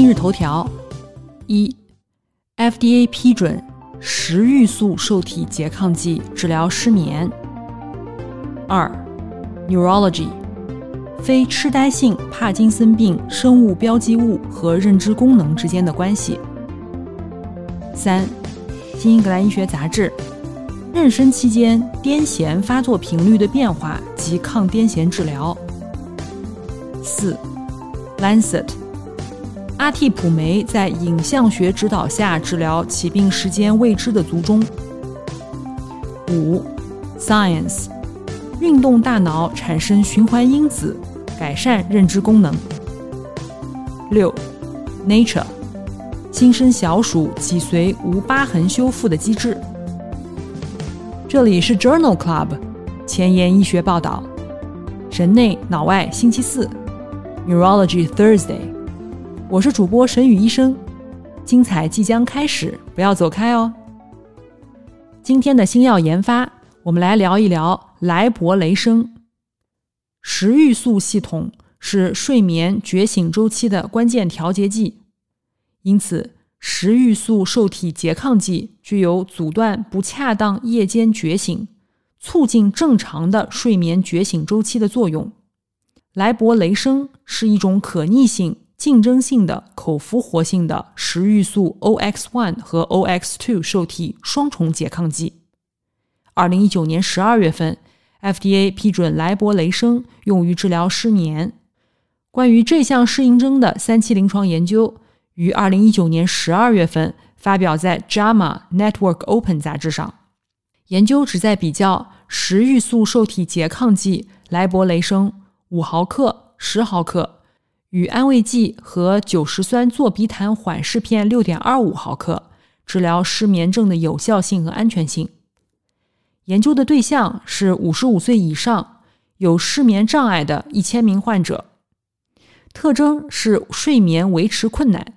今日头条：一，FDA 批准食欲素受体拮抗剂治疗失眠。二，Neurology，非痴呆性帕金森病生物标记物和认知功能之间的关系。三。新英格兰医学杂志，妊娠期间癫痫发作频率的变化及抗癫痫治疗。四，Lancet，阿替普酶在影像学指导下治疗起病时间未知的卒中。五，Science，运动大脑产生循环因子，改善认知功能。六，Nature。新生小鼠脊髓无疤痕修复的机制。这里是 Journal Club 前沿医学报道，神内脑外星期四，Neurology Thursday。我是主播沈宇医生，精彩即将开始，不要走开哦。今天的新药研发，我们来聊一聊莱博雷生。食欲素系统是睡眠觉醒周期的关键调节剂。因此，食欲素受体拮抗剂具有阻断不恰当夜间觉醒、促进正常的睡眠觉醒周期的作用。莱博雷生是一种可逆性、竞争性的口服活性的食欲素 OX1 和 OX2 受体双重拮抗剂。二零一九年十二月份，FDA 批准莱博雷生用于治疗失眠。关于这项适应症的三期临床研究。于二零一九年十二月份发表在《JAMA Network Open》杂志上。研究旨在比较食欲素受体拮抗剂莱博雷生五毫克、十毫克与安慰剂和酒石酸唑比坦缓释片六点二五毫克治疗失眠症的有效性和安全性。研究的对象是五十五岁以上有失眠障碍的一千名患者，特征是睡眠维持困难。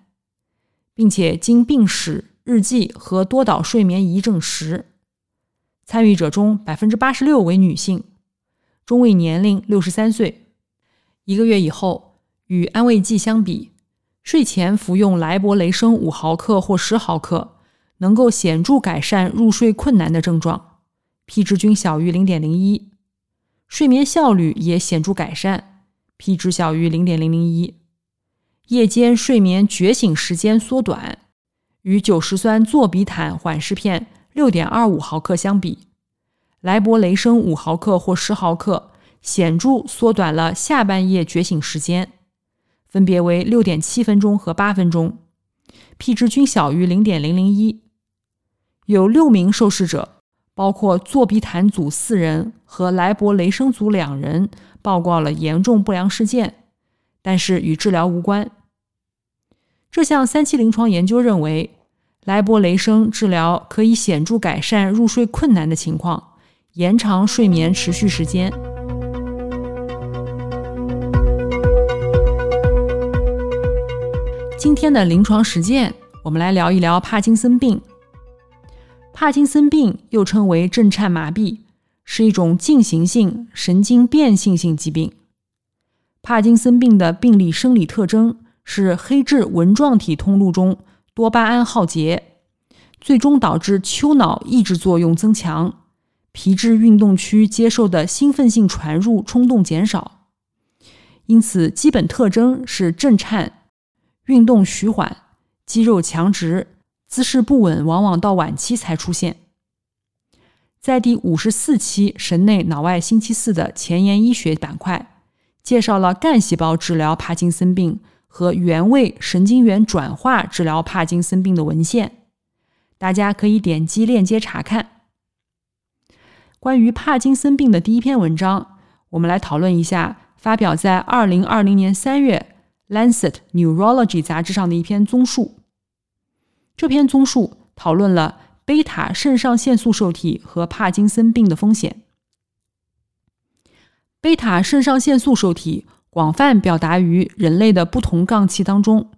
并且经病史、日记和多导睡眠仪证实，参与者中百分之八十六为女性，中位年龄六十三岁。一个月以后，与安慰剂相比，睡前服用莱博雷生五毫克或十毫克，能够显著改善入睡困难的症状，P 值均小于零点零一，睡眠效率也显著改善，P 值小于零点零零一。夜间睡眠觉醒时间缩短，与酒石酸唑比坦缓释片六点二五毫克相比，莱博雷生五毫克或十毫克显著缩短了下半夜觉醒时间，分别为六点七分钟和八分钟，P 值均小于零点零零一。有六名受试者，包括作弊坦组四人和莱博雷声组两人，报告了严重不良事件，但是与治疗无关。这项三期临床研究认为，莱博雷声治疗可以显著改善入睡困难的情况，延长睡眠持续时间。今天的临床实践，我们来聊一聊帕金森病。帕金森病又称为震颤麻痹，是一种进行性神经变性性疾病。帕金森病的病理生理特征。是黑质纹状体通路中多巴胺耗竭，最终导致丘脑抑制作用增强，皮质运动区接受的兴奋性传入冲动减少。因此，基本特征是震颤、运动徐缓、肌肉强直、姿势不稳，往往到晚期才出现。在第五十四期神内脑外星期四的前沿医学板块，介绍了干细胞治疗帕金森病。和原位神经元转化治疗帕金森病的文献，大家可以点击链接查看。关于帕金森病的第一篇文章，我们来讨论一下发表在二零二零年三月《Lancet Neurology》杂志上的一篇综述。这篇综述讨论了贝塔肾上腺素受体和帕金森病的风险。贝塔肾上腺素受体广泛表达于人类的不同脏器当中，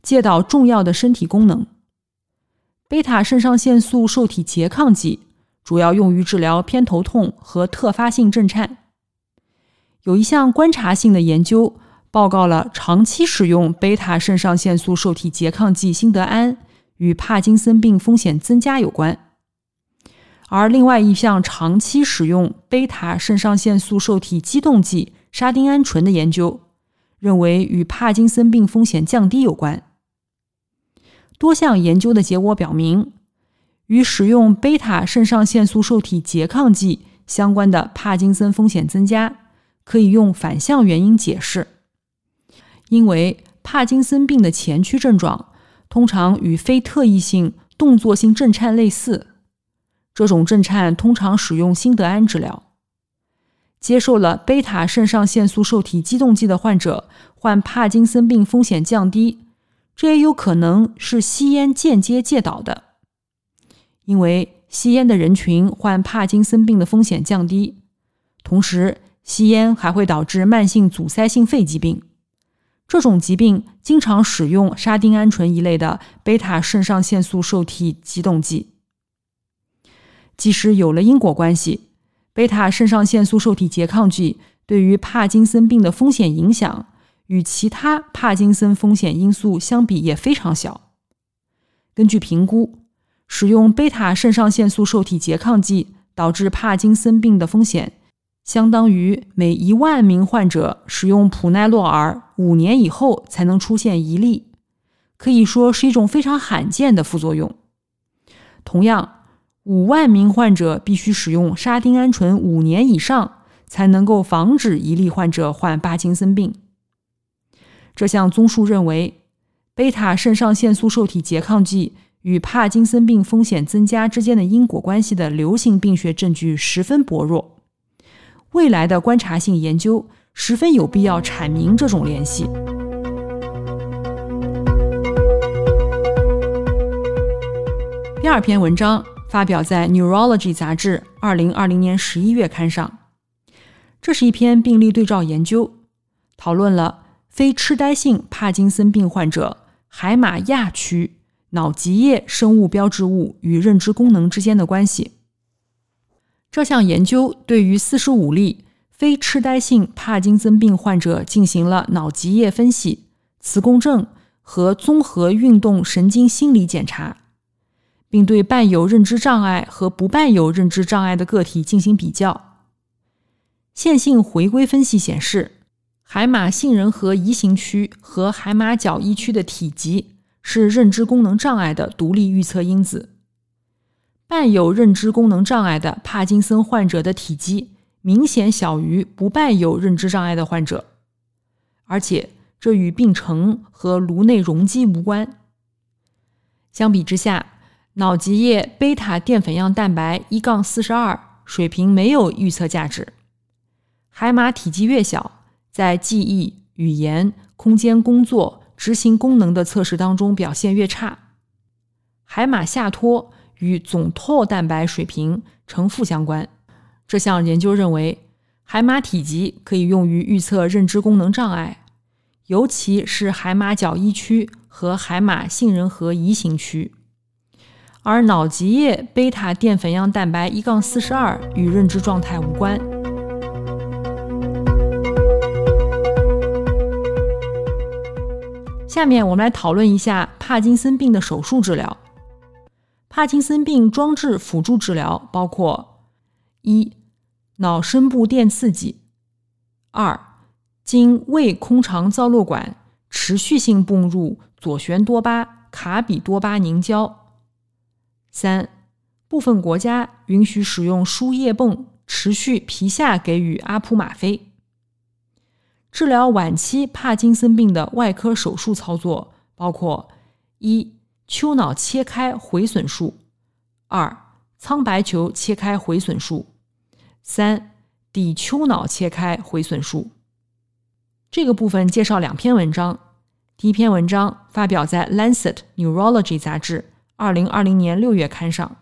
介导重要的身体功能。贝塔肾上腺素受体拮抗剂主要用于治疗偏头痛和特发性震颤。有一项观察性的研究报告了长期使用贝塔肾上腺素受体拮抗剂辛德安与帕金森病风险增加有关，而另外一项长期使用贝塔肾上腺素受体激动剂沙丁胺醇的研究认为与帕金森病风险降低有关。多项研究的结果表明，与使用贝塔肾上腺素受体拮抗剂相关的帕金森风险增加。可以用反向原因解释，因为帕金森病的前驱症状通常与非特异性动作性震颤类似，这种震颤通常使用辛德安治疗。接受了贝塔肾上腺素受体激动剂的患者患帕金森病风险降低，这也有可能是吸烟间接介导的，因为吸烟的人群患帕金森病的风险降低，同时。吸烟还会导致慢性阻塞性肺疾病，这种疾病经常使用沙丁胺醇一类的贝塔肾上腺素受体激动剂。即使有了因果关系，贝塔肾上腺素受体拮抗剂对于帕金森病的风险影响与其他帕金森风险因素相比也非常小。根据评估，使用贝塔肾上腺素受体拮抗剂导致帕金森病的风险。相当于每一万名患者使用普奈洛尔五年以后才能出现一例，可以说是一种非常罕见的副作用。同样，五万名患者必须使用沙丁胺醇五年以上才能够防止一例患者患帕金森病。这项综述认为，贝塔肾上腺素受体拮抗剂与帕金森病风险增加之间的因果关系的流行病学证据十分薄弱。未来的观察性研究十分有必要阐明这种联系。第二篇文章发表在《Neurology》杂志二零二零年十一月刊上，这是一篇病例对照研究，讨论了非痴呆性帕金森病患者海马亚区脑脊液生物标志物与认知功能之间的关系。这项研究对于四十五例非痴呆性帕金森病患者进行了脑脊液分析、磁共振和综合运动神经心理检查，并对伴有认知障碍和不伴有认知障碍的个体进行比较。线性回归分析显示，海马杏仁核移行区和海马角一区的体积是认知功能障碍的独立预测因子。伴有认知功能障碍的帕金森患者的体积明显小于不伴有认知障碍的患者，而且这与病程和颅内容积无关。相比之下，脑脊液贝塔淀粉样蛋白一杠四十二水平没有预测价值。海马体积越小，在记忆、语言、空间工作、执行功能的测试当中表现越差。海马下托。与总 t 蛋白水平呈负相关。这项研究认为，海马体积可以用于预测认知功能障碍，尤其是海马角一区和海马杏仁核移行区。而脑脊液贝塔淀粉样蛋白一杠四十二与认知状态无关。下面我们来讨论一下帕金森病的手术治疗。帕金森病装置辅助治疗包括：一、脑深部电刺激；二、经胃空肠造瘘管持续性泵入左旋多巴卡比多巴凝胶；三、部分国家允许使用输液泵持续皮下给予阿普吗啡。治疗晚期帕金森病的外科手术操作包括：一、丘脑切开毁损术，二苍白球切开毁损术，三底丘脑切开毁损术。这个部分介绍两篇文章。第一篇文章发表在《Lancet Neurology》杂志，二零二零年六月刊上。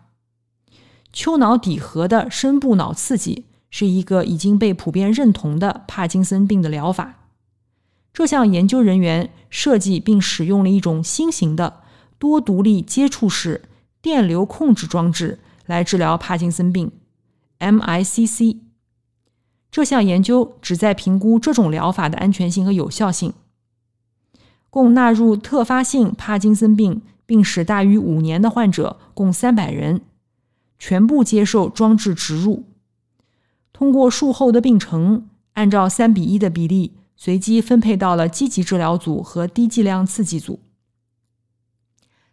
丘脑底核的深部脑刺激是一个已经被普遍认同的帕金森病的疗法。这项研究人员设计并使用了一种新型的多独立接触式电流控制装置来治疗帕金森病 （MICC）。这项研究旨在评估这种疗法的安全性和有效性。共纳入特发性帕金森病病史大于五年的患者共三百人，全部接受装置植入。通过术后的病程，按照三比一的比例。随机分配到了积极治疗组和低剂量刺激组。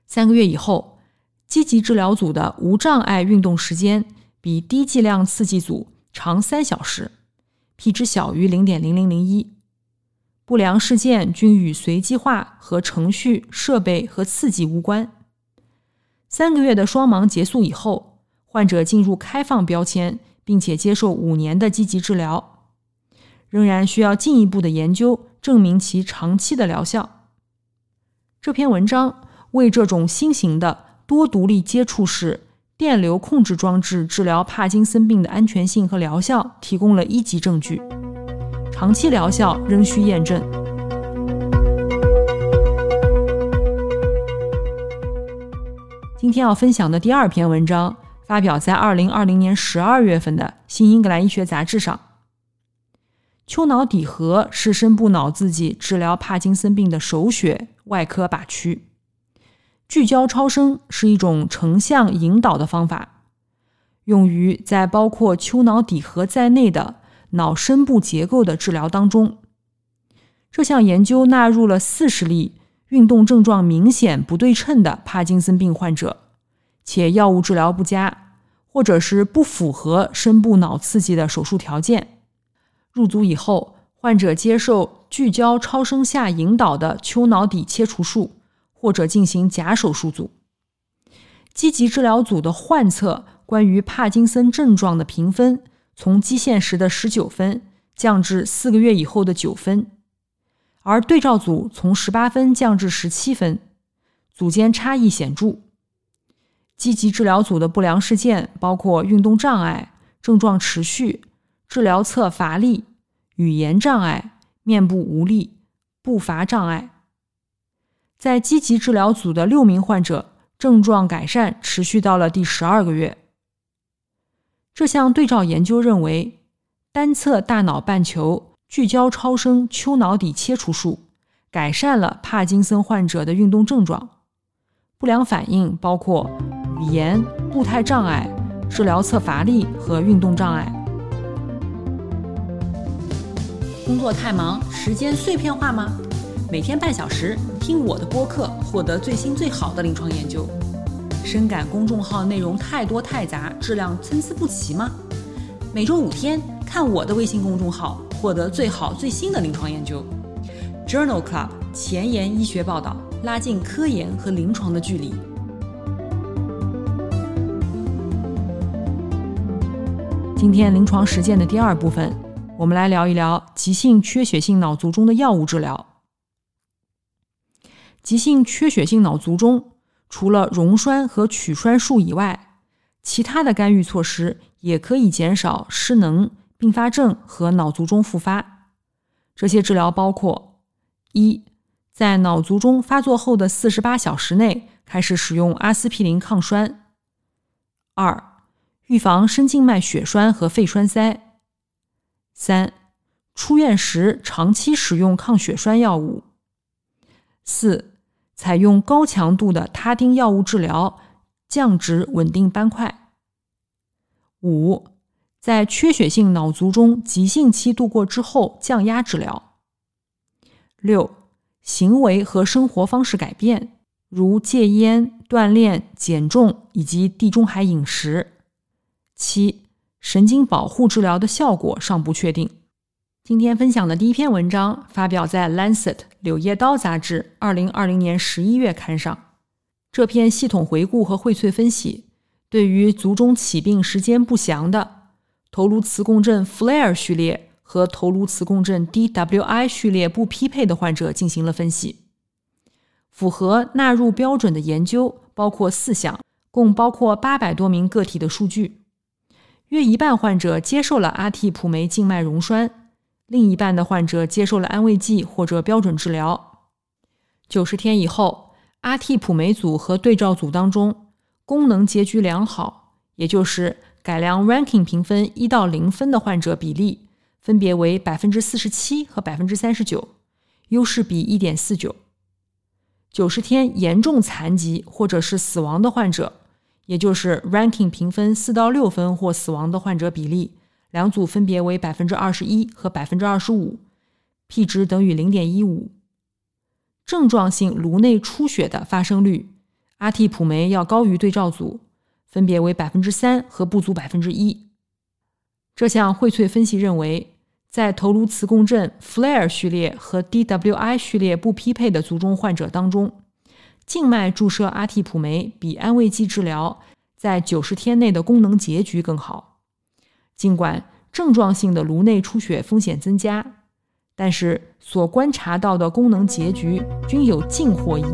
三个月以后，积极治疗组的无障碍运动时间比低剂量刺激组长三小时，p 值小于零点零零零一。不良事件均与随机化和程序、设备和刺激无关。三个月的双盲结束以后，患者进入开放标签，并且接受五年的积极治疗。仍然需要进一步的研究证明其长期的疗效。这篇文章为这种新型的多独立接触式电流控制装置治疗帕金森病的安全性和疗效提供了一级证据，长期疗效仍需验证。今天要分享的第二篇文章发表在二零二零年十二月份的《新英格兰医学杂志》上。丘脑底核是深部脑刺激治疗帕金森病的首选外科靶区。聚焦超声是一种成像引导的方法，用于在包括丘脑底核在内的脑深部结构的治疗当中。这项研究纳入了四十例运动症状明显不对称的帕金森病患者，且药物治疗不佳，或者是不符合深部脑刺激的手术条件。入组以后，患者接受聚焦超声下引导的丘脑底切除术，或者进行假手术组。积极治疗组的患侧关于帕金森症状的评分从基线时的十九分降至四个月以后的九分，而对照组从十八分降至十七分，组间差异显著。积极治疗组的不良事件包括运动障碍、症状持续。治疗侧乏力、语言障碍、面部无力、步伐障碍，在积极治疗组的六名患者症状改善持续到了第十二个月。这项对照研究认为，单侧大脑半球聚焦超声丘脑底切除术改善了帕金森患者的运动症状。不良反应包括语言、步态障碍、治疗侧乏力和运动障碍。工作太忙，时间碎片化吗？每天半小时听我的播客，获得最新最好的临床研究。深感公众号内容太多太杂，质量参差不齐吗？每周五天看我的微信公众号，获得最好最新的临床研究。Journal Club 前沿医学报道，拉近科研和临床的距离。今天临床实践的第二部分。我们来聊一聊急性缺血性脑卒中的药物治疗。急性缺血性脑卒中除了溶栓和取栓术以外，其他的干预措施也可以减少失能、并发症和脑卒中复发。这些治疗包括：一，在脑卒中发作后的四十八小时内开始使用阿司匹林抗栓；二，预防深静脉血栓和肺栓塞。三、出院时长期使用抗血栓药物。四、采用高强度的他汀药物治疗，降脂稳定斑块。五、在缺血性脑卒中急性期度过之后降压治疗。六、行为和生活方式改变，如戒烟、锻炼、减重以及地中海饮食。七。神经保护治疗的效果尚不确定。今天分享的第一篇文章发表在《Lancet 柳叶刀》杂志二零二零年十一月刊上。这篇系统回顾和荟萃分析，对于卒中起病时间不详的头颅磁共振 FLAIR 序列和头颅磁共振 DWI 序列不匹配的患者进行了分析。符合纳入标准的研究包括四项，共包括八百多名个体的数据。约一半患者接受了阿替普酶静脉溶栓，另一半的患者接受了安慰剂或者标准治疗。九十天以后，阿替普酶组和对照组当中功能结局良好，也就是改良 Ranking 评分一到零分的患者比例分别为百分之四十七和百分之三十九，优势比一点四九。九十天严重残疾或者是死亡的患者，也就是 Ranking 评分四到六分或死亡的患者比例，两组分别为百分之二十一和百分之二十五，p 值等于零点一五。症状性颅内出血的发生率，阿替普酶要高于对照组，分别为百分之三和不足百分之一。这项荟萃分析认为。在头颅磁共振 FLAIR 序列和 DWI 序列不匹配的卒中患者当中，静脉注射阿替普酶比安慰剂治疗在九十天内的功能结局更好。尽管症状性的颅内出血风险增加，但是所观察到的功能结局均有净获益。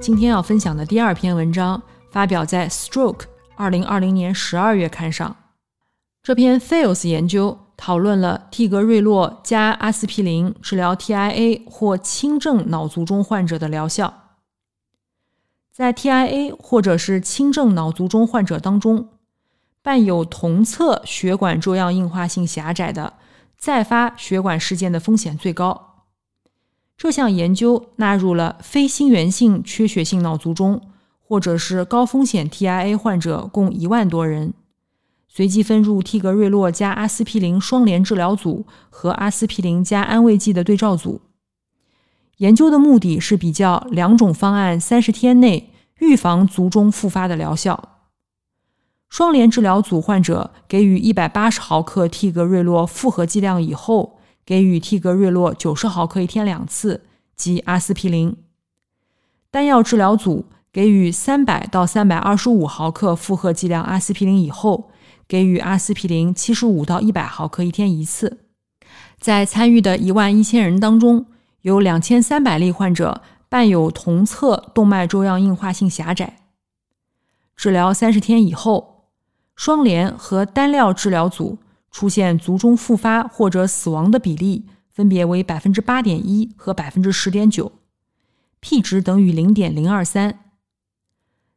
今天要分享的第二篇文章发表在 Stroke。二零二零年十二月刊上，这篇 Fails 研究讨论了替格瑞洛加阿司匹林治疗 TIA 或轻症脑卒中患者的疗效。在 TIA 或者是轻症脑卒中患者当中，伴有同侧血管粥样硬化性狭窄的再发血管事件的风险最高。这项研究纳入了非心源性缺血性脑卒中。或者是高风险 TIA 患者共一万多人，随机分入替格瑞洛加阿司匹林双联治疗组和阿司匹林加安慰剂的对照组。研究的目的是比较两种方案三十天内预防卒中复发的疗效。双联治疗组患者给予一百八十毫克替格瑞洛复合剂量以后，给予替格瑞洛九十毫克一天两次及阿司匹林。单药治疗组。给予三百到三百二十五毫克复合剂量阿司匹林以后，给予阿司匹林七十五到一百毫克一天一次。在参与的一万一千人当中，有两千三百例患者伴有同侧动脉粥样硬化性狭窄。治疗三十天以后，双联和单料治疗组出现卒中复发或者死亡的比例分别为百分之八点一和百分之十点九，p 值等于零点零二三。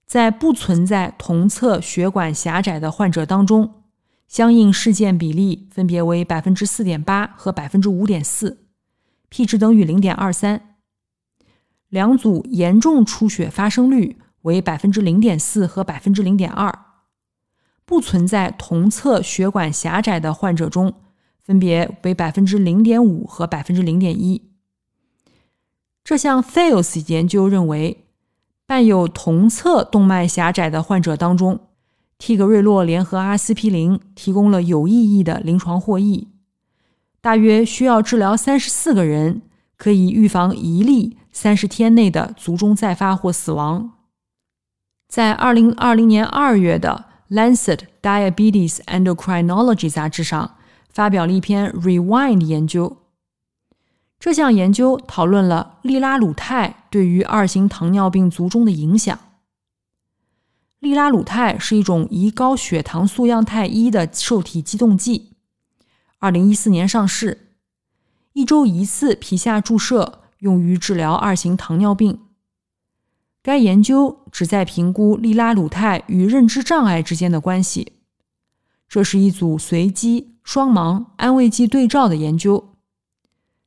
在不存在同侧血管狭窄的患者当中，相应事件比例分别为百分之四点八和百分之五点四，p 值等于零点二三。两组严重出血发生率为百分之零点四和百分之零点二。不存在同侧血管狭窄的患者中，分别为百分之零点五和百分之零点一。这项 Fails 研究认为。伴有同侧动脉狭窄的患者当中，替格瑞洛联合阿司匹林提供了有意义的临床获益。大约需要治疗三十四个人，可以预防一例三十天内的卒中再发或死亡。在二零二零年二月的《Lancet Diabetes Endocrinology》杂志上，发表了一篇 Rewind 研究。这项研究讨论了利拉鲁肽对于二型糖尿病卒中的影响。利拉鲁肽是一种胰高血糖素样肽一的受体激动剂，二零一四年上市，一周一次皮下注射，用于治疗二型糖尿病。该研究旨在评估利拉鲁肽与认知障碍之间的关系。这是一组随机双盲安慰剂对照的研究。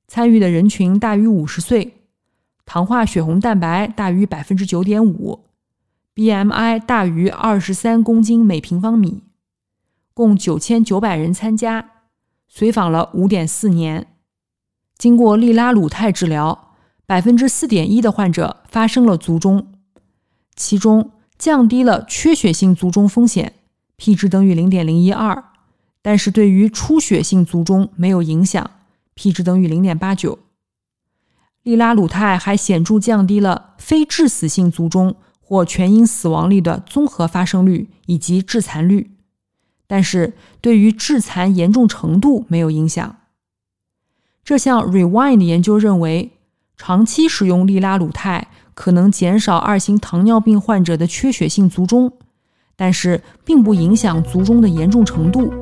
参与的人群大于五十岁，糖化血红蛋白大于百分之九点五，BMI 大于二十三公斤每平方米，共九千九百人参加，随访了五点四年。经过利拉鲁肽治疗，百分之四点一的患者发生了卒中，其中降低了缺血性卒中风险，p 值等于零点零一二，但是对于出血性卒中没有影响。p 值等于零点八九，利拉鲁肽还显著降低了非致死性卒中或全因死亡率的综合发生率以及致残率，但是对于致残严重程度没有影响。这项 Rewind 研究认为，长期使用利拉鲁肽可能减少二型糖尿病患者的缺血性卒中，但是并不影响卒中的严重程度。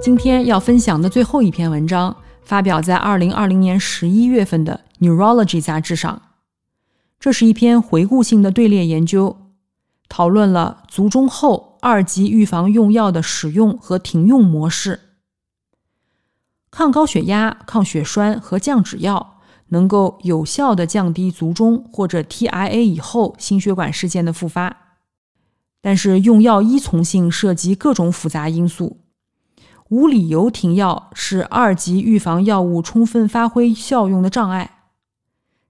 今天要分享的最后一篇文章。发表在二零二零年十一月份的《Neurology》杂志上。这是一篇回顾性的队列研究，讨论了卒中后二级预防用药的使用和停用模式。抗高血压、抗血栓和降脂药能够有效地降低卒中或者 TIA 以后心血管事件的复发，但是用药依从性涉及各种复杂因素。无理由停药是二级预防药物充分发挥效用的障碍。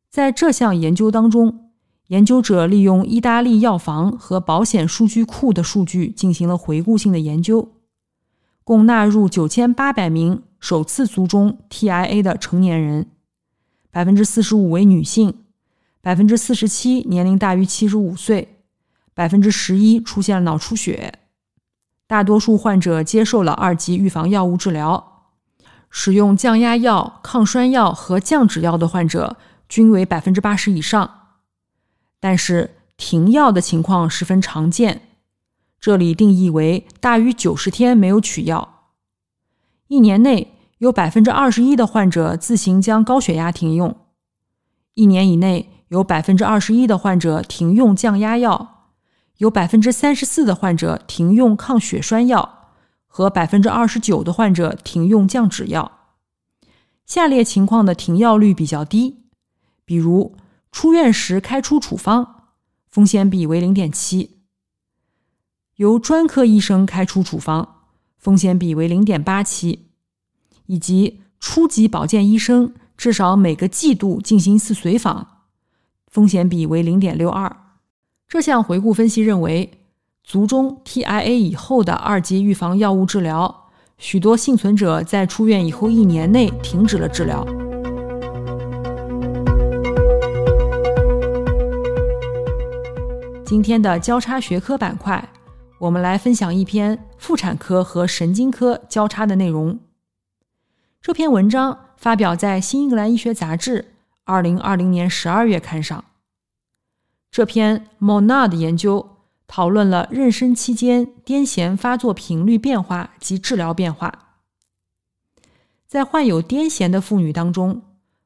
在这项研究当中，研究者利用意大利药房和保险数据库的数据进行了回顾性的研究，共纳入九千八百名首次卒中 TIA 的成年人，百分之四十五为女性，百分之四十七年龄大于七十五岁，百分之十一出现了脑出血。大多数患者接受了二级预防药物治疗，使用降压药、抗栓药和降脂药的患者均为百分之八十以上。但是停药的情况十分常见，这里定义为大于九十天没有取药。一年内有百分之二十一的患者自行将高血压停用，一年以内有百分之二十一的患者停用降压药。有百分之三十四的患者停用抗血栓药，和百分之二十九的患者停用降脂药。下列情况的停药率比较低，比如出院时开出处方，风险比为零点七；由专科医生开出处方，风险比为零点八七；以及初级保健医生至少每个季度进行一次随访，风险比为零点六二。这项回顾分析认为，卒中 TIA 以后的二级预防药物治疗，许多幸存者在出院以后一年内停止了治疗。今天的交叉学科板块，我们来分享一篇妇产科和神经科交叉的内容。这篇文章发表在《新英格兰医学杂志》二零二零年十二月刊上。这篇 Monad 研究讨论了妊娠期间癫痫发作频率变化及治疗变化。在患有癫痫的妇女当中，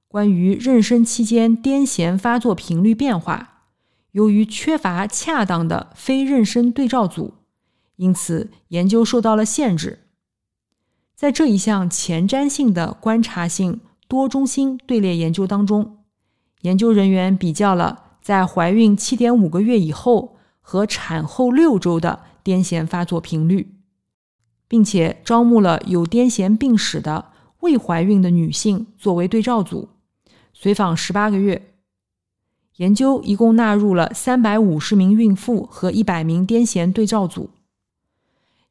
关于妊娠期间癫痫发作频率变化，由于缺乏恰当的非妊娠对照组，因此研究受到了限制。在这一项前瞻性的观察性多中心队列研究当中，研究人员比较了。在怀孕七点五个月以后和产后六周的癫痫发作频率，并且招募了有癫痫病史的未怀孕的女性作为对照组，随访十八个月。研究一共纳入了三百五十名孕妇和一百名癫痫对照组。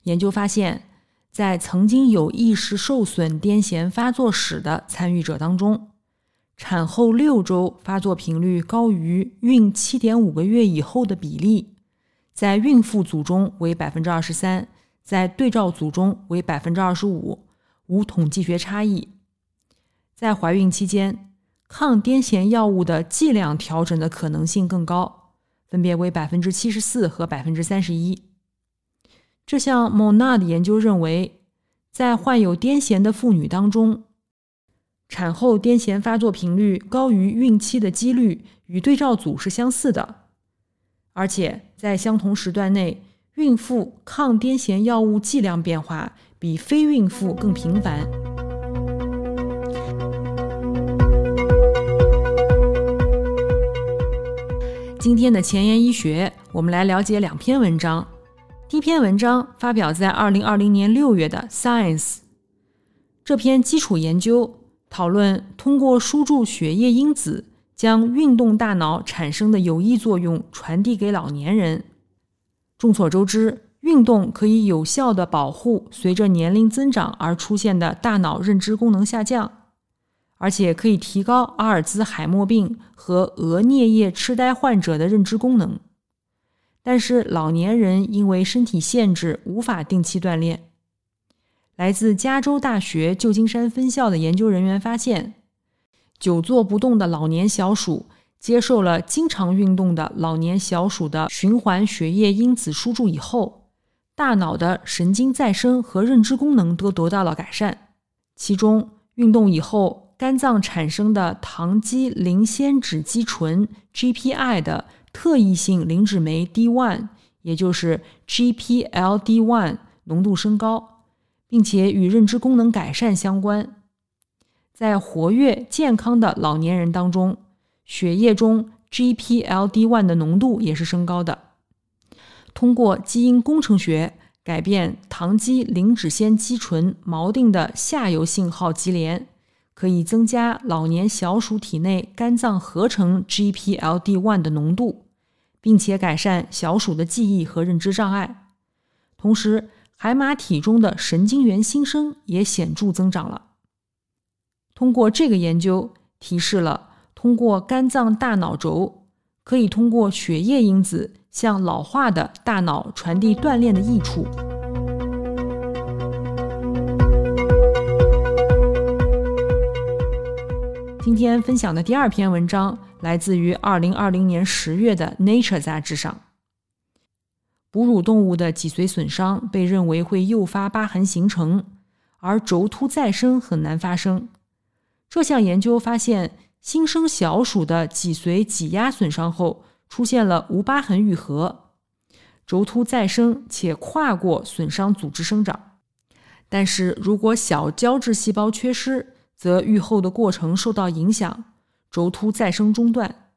研究发现，在曾经有意识受损癫痫发作史的参与者当中。产后六周发作频率高于孕七点五个月以后的比例，在孕妇组中为百分之二十三，在对照组中为百分之二十五，无统计学差异。在怀孕期间，抗癫痫药物的剂量调整的可能性更高，分别为百分之七十四和百分之三十一。这项 Monad 研究认为，在患有癫痫的妇女当中。产后癫痫发作频率高于孕期的几率与对照组是相似的，而且在相同时段内，孕妇抗癫痫药物剂量变化比非孕妇更频繁。今天的前沿医学，我们来了解两篇文章。第一篇文章发表在二零二零年六月的《Science》，这篇基础研究。讨论通过输注血液因子将运动大脑产生的有益作用传递给老年人。众所周知，运动可以有效的保护随着年龄增长而出现的大脑认知功能下降，而且可以提高阿尔兹海默病和额颞叶痴呆患者的认知功能。但是老年人因为身体限制无法定期锻炼。来自加州大学旧金山分校的研究人员发现，久坐不动的老年小鼠接受了经常运动的老年小鼠的循环血液因子输注以后，大脑的神经再生和认知功能都得到了改善。其中，运动以后肝脏产生的糖基磷酰脂基醇 （GPI） 的特异性磷脂酶 D1，也就是 GPLD1 浓度升高，并且与认知功能改善相关。在活跃健康的老年人当中，血液中 GPLD1 的浓度也是升高的。通过基因工程学改变糖基磷脂酰基醇锚定的下游信号基连。可以增加老年小鼠体内肝脏合成 GPLD1 的浓度，并且改善小鼠的记忆和认知障碍。同时，海马体中的神经元新生也显著增长了。通过这个研究，提示了通过肝脏大脑轴，可以通过血液因子向老化的大脑传递锻炼的益处。今天分享的第二篇文章来自于二零二零年十月的《Nature》杂志上。哺乳动物的脊髓损伤被认为会诱发疤痕形成，而轴突再生很难发生。这项研究发现，新生小鼠的脊髓挤压损伤后出现了无疤痕愈合，轴突再生且跨过损伤组织生长。但是如果小胶质细胞缺失，则愈后的过程受到影响，轴突再生中断。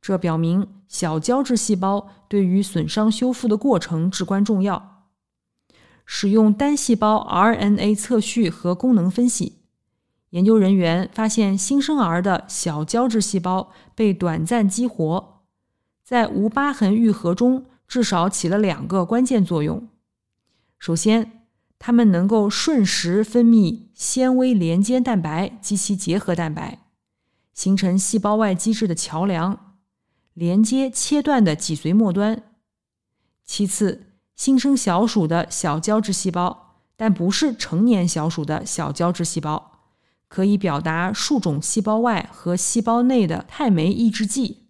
这表明小胶质细胞对于损伤修复的过程至关重要。使用单细胞 RNA 测序和功能分析，研究人员发现新生儿的小胶质细胞被短暂激活，在无疤痕愈合中至少起了两个关键作用。首先，它们能够瞬时分泌纤维连接蛋白及其结合蛋白，形成细胞外基质的桥梁，连接切断的脊髓末端。其次，新生小鼠的小胶质细胞，但不是成年小鼠的小胶质细胞，可以表达数种细胞外和细胞内的肽酶抑制剂，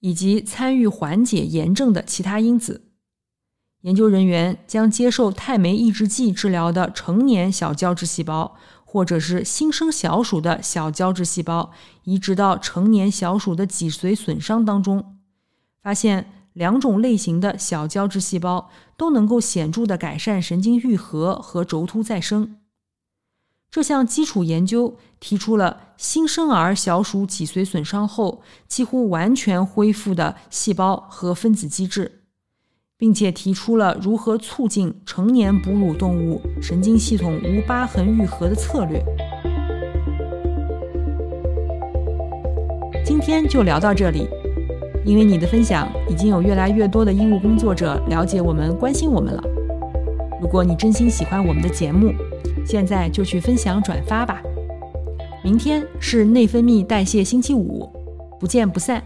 以及参与缓解炎症的其他因子。研究人员将接受肽酶抑制剂治疗的成年小胶质细胞，或者是新生小鼠的小胶质细胞，移植到成年小鼠的脊髓损伤当中，发现两种类型的小胶质细胞都能够显著的改善神经愈合和轴突再生。这项基础研究提出了新生儿小鼠脊髓损伤后几乎完全恢复的细胞和分子机制。并且提出了如何促进成年哺乳动物神经系统无疤痕愈合的策略。今天就聊到这里，因为你的分享，已经有越来越多的医务工作者了解我们、关心我们了。如果你真心喜欢我们的节目，现在就去分享转发吧。明天是内分泌代谢星期五，不见不散。